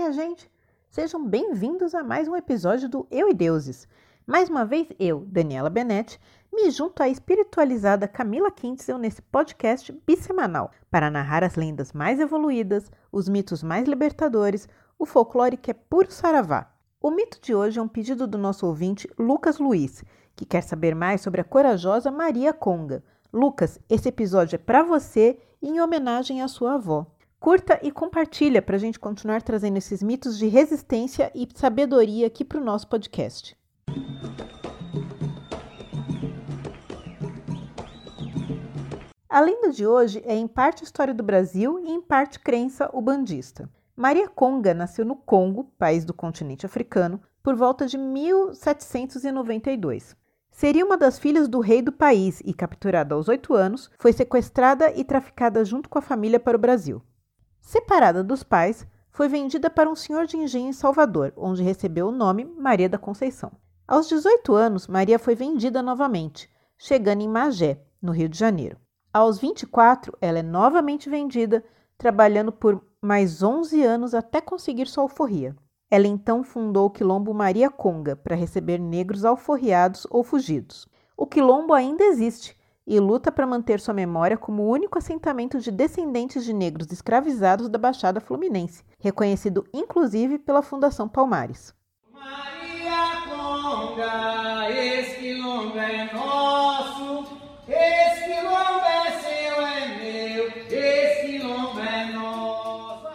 minha gente! Sejam bem-vindos a mais um episódio do Eu e Deuses. Mais uma vez, eu, Daniela Benetti, me junto à espiritualizada Camila Kintzel nesse podcast bissemanal para narrar as lendas mais evoluídas, os mitos mais libertadores, o folclore que é puro saravá. O mito de hoje é um pedido do nosso ouvinte Lucas Luiz, que quer saber mais sobre a corajosa Maria Conga. Lucas, esse episódio é para você em homenagem à sua avó. Curta e compartilha para a gente continuar trazendo esses mitos de resistência e sabedoria aqui para o nosso podcast. A lenda de hoje é em parte história do Brasil e em parte crença ubandista. Maria Conga nasceu no Congo, país do continente africano, por volta de 1792. Seria uma das filhas do rei do país e, capturada aos oito anos, foi sequestrada e traficada junto com a família para o Brasil. Separada dos pais, foi vendida para um senhor de engenho em Salvador, onde recebeu o nome Maria da Conceição. Aos 18 anos, Maria foi vendida novamente, chegando em Magé, no Rio de Janeiro. Aos 24, ela é novamente vendida, trabalhando por mais 11 anos até conseguir sua alforria. Ela então fundou o quilombo Maria Conga para receber negros alforriados ou fugidos. O quilombo ainda existe, e luta para manter sua memória como o único assentamento de descendentes de negros escravizados da Baixada Fluminense, reconhecido inclusive pela Fundação Palmares. Maria Conga, esse quilombo é nosso, esse quilombo é seu, é meu, esse quilombo é nosso.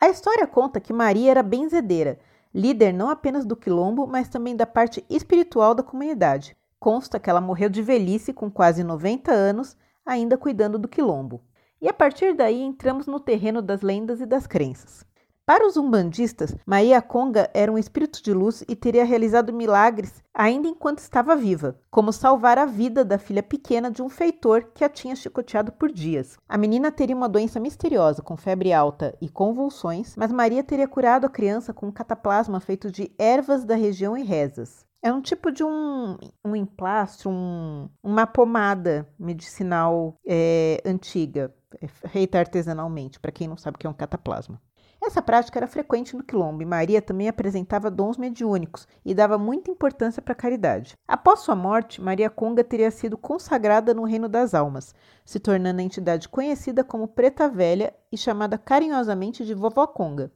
A história conta que Maria era benzedeira, líder não apenas do quilombo, mas também da parte espiritual da comunidade. Consta que ela morreu de velhice com quase 90 anos, ainda cuidando do quilombo. E a partir daí entramos no terreno das lendas e das crenças. Para os umbandistas, Maria Conga era um espírito de luz e teria realizado milagres ainda enquanto estava viva, como salvar a vida da filha pequena de um feitor que a tinha chicoteado por dias. A menina teria uma doença misteriosa, com febre alta e convulsões, mas Maria teria curado a criança com um cataplasma feito de ervas da região e rezas. É um tipo de um, um emplastro, um, uma pomada medicinal é, antiga, é feita artesanalmente, para quem não sabe o que é um cataplasma. Essa prática era frequente no quilombo e Maria também apresentava dons mediúnicos e dava muita importância para a caridade. Após sua morte, Maria Conga teria sido consagrada no reino das almas, se tornando a entidade conhecida como Preta Velha e chamada carinhosamente de Vovó Conga.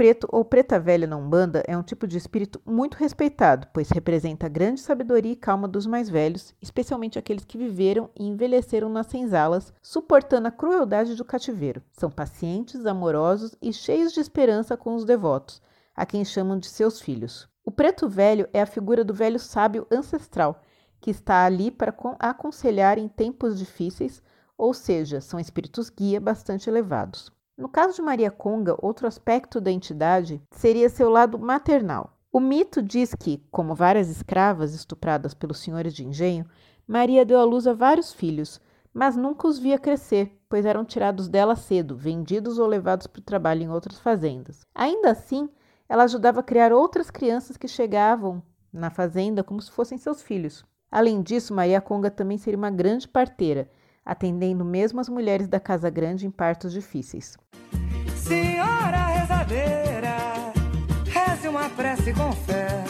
Preto ou preta velha na Umbanda é um tipo de espírito muito respeitado, pois representa a grande sabedoria e calma dos mais velhos, especialmente aqueles que viveram e envelheceram nas senzalas, suportando a crueldade do cativeiro. São pacientes, amorosos e cheios de esperança com os devotos, a quem chamam de seus filhos. O preto velho é a figura do velho sábio ancestral, que está ali para aconselhar em tempos difíceis, ou seja, são espíritos guia bastante elevados. No caso de Maria Conga, outro aspecto da entidade seria seu lado maternal. O mito diz que, como várias escravas estupradas pelos senhores de engenho, Maria deu à luz a vários filhos, mas nunca os via crescer, pois eram tirados dela cedo, vendidos ou levados para o trabalho em outras fazendas. Ainda assim, ela ajudava a criar outras crianças que chegavam na fazenda como se fossem seus filhos. Além disso, Maria Conga também seria uma grande parteira, atendendo mesmo as mulheres da Casa Grande em partos difíceis. Senhora rezadeira, reze uma prece com fé,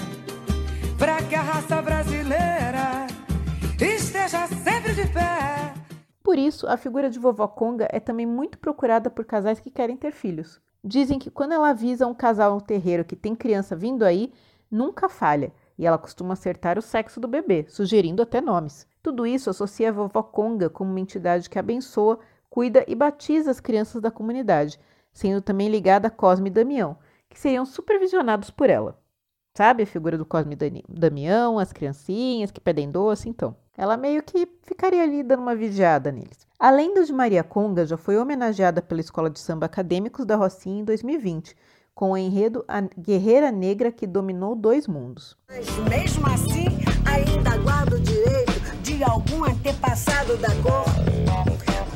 para que a raça brasileira esteja sempre de pé. Por isso, a figura de vovó Conga é também muito procurada por casais que querem ter filhos. Dizem que quando ela avisa um casal no terreiro que tem criança vindo aí, nunca falha, e ela costuma acertar o sexo do bebê, sugerindo até nomes. Tudo isso associa a vovó Conga como uma entidade que abençoa, cuida e batiza as crianças da comunidade, sendo também ligada a Cosme e Damião, que seriam supervisionados por ela. Sabe a figura do Cosme e Damião, as criancinhas que pedem doce? Então, ela meio que ficaria ali dando uma vigiada neles. A lenda de Maria Conga já foi homenageada pela Escola de Samba Acadêmicos da Rocinha em 2020, com o enredo A Guerreira Negra que Dominou Dois Mundos. Mas mesmo assim, antepassado da cor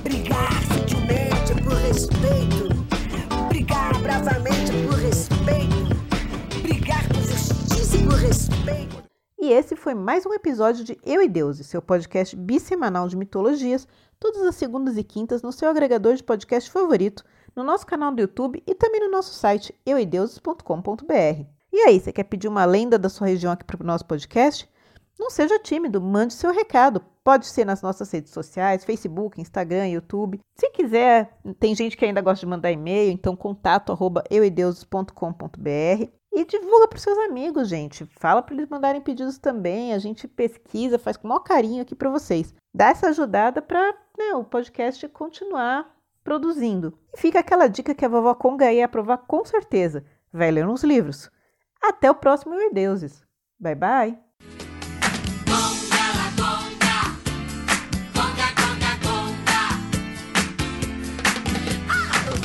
brigar sutilmente por respeito, brigar bravamente por respeito, brigar com justiça e por respeito. E esse foi mais um episódio de Eu e Deuses, seu podcast bissemanal de mitologias, todas as segundas e quintas no seu agregador de podcast favorito, no nosso canal do YouTube e também no nosso site euideuses.com.br. E aí, você quer pedir uma lenda da sua região aqui para o nosso podcast? Não seja tímido, mande seu recado. Pode ser nas nossas redes sociais, Facebook, Instagram, YouTube. Se quiser, tem gente que ainda gosta de mandar e-mail, então contato arroba. E divulga para os seus amigos, gente. Fala para eles mandarem pedidos também. A gente pesquisa, faz com o maior carinho aqui para vocês. Dá essa ajudada para né, o podcast continuar produzindo. E fica aquela dica que a vovó Conga ia aprovar com certeza. Vai ler uns livros. Até o próximo Deuses. Bye bye!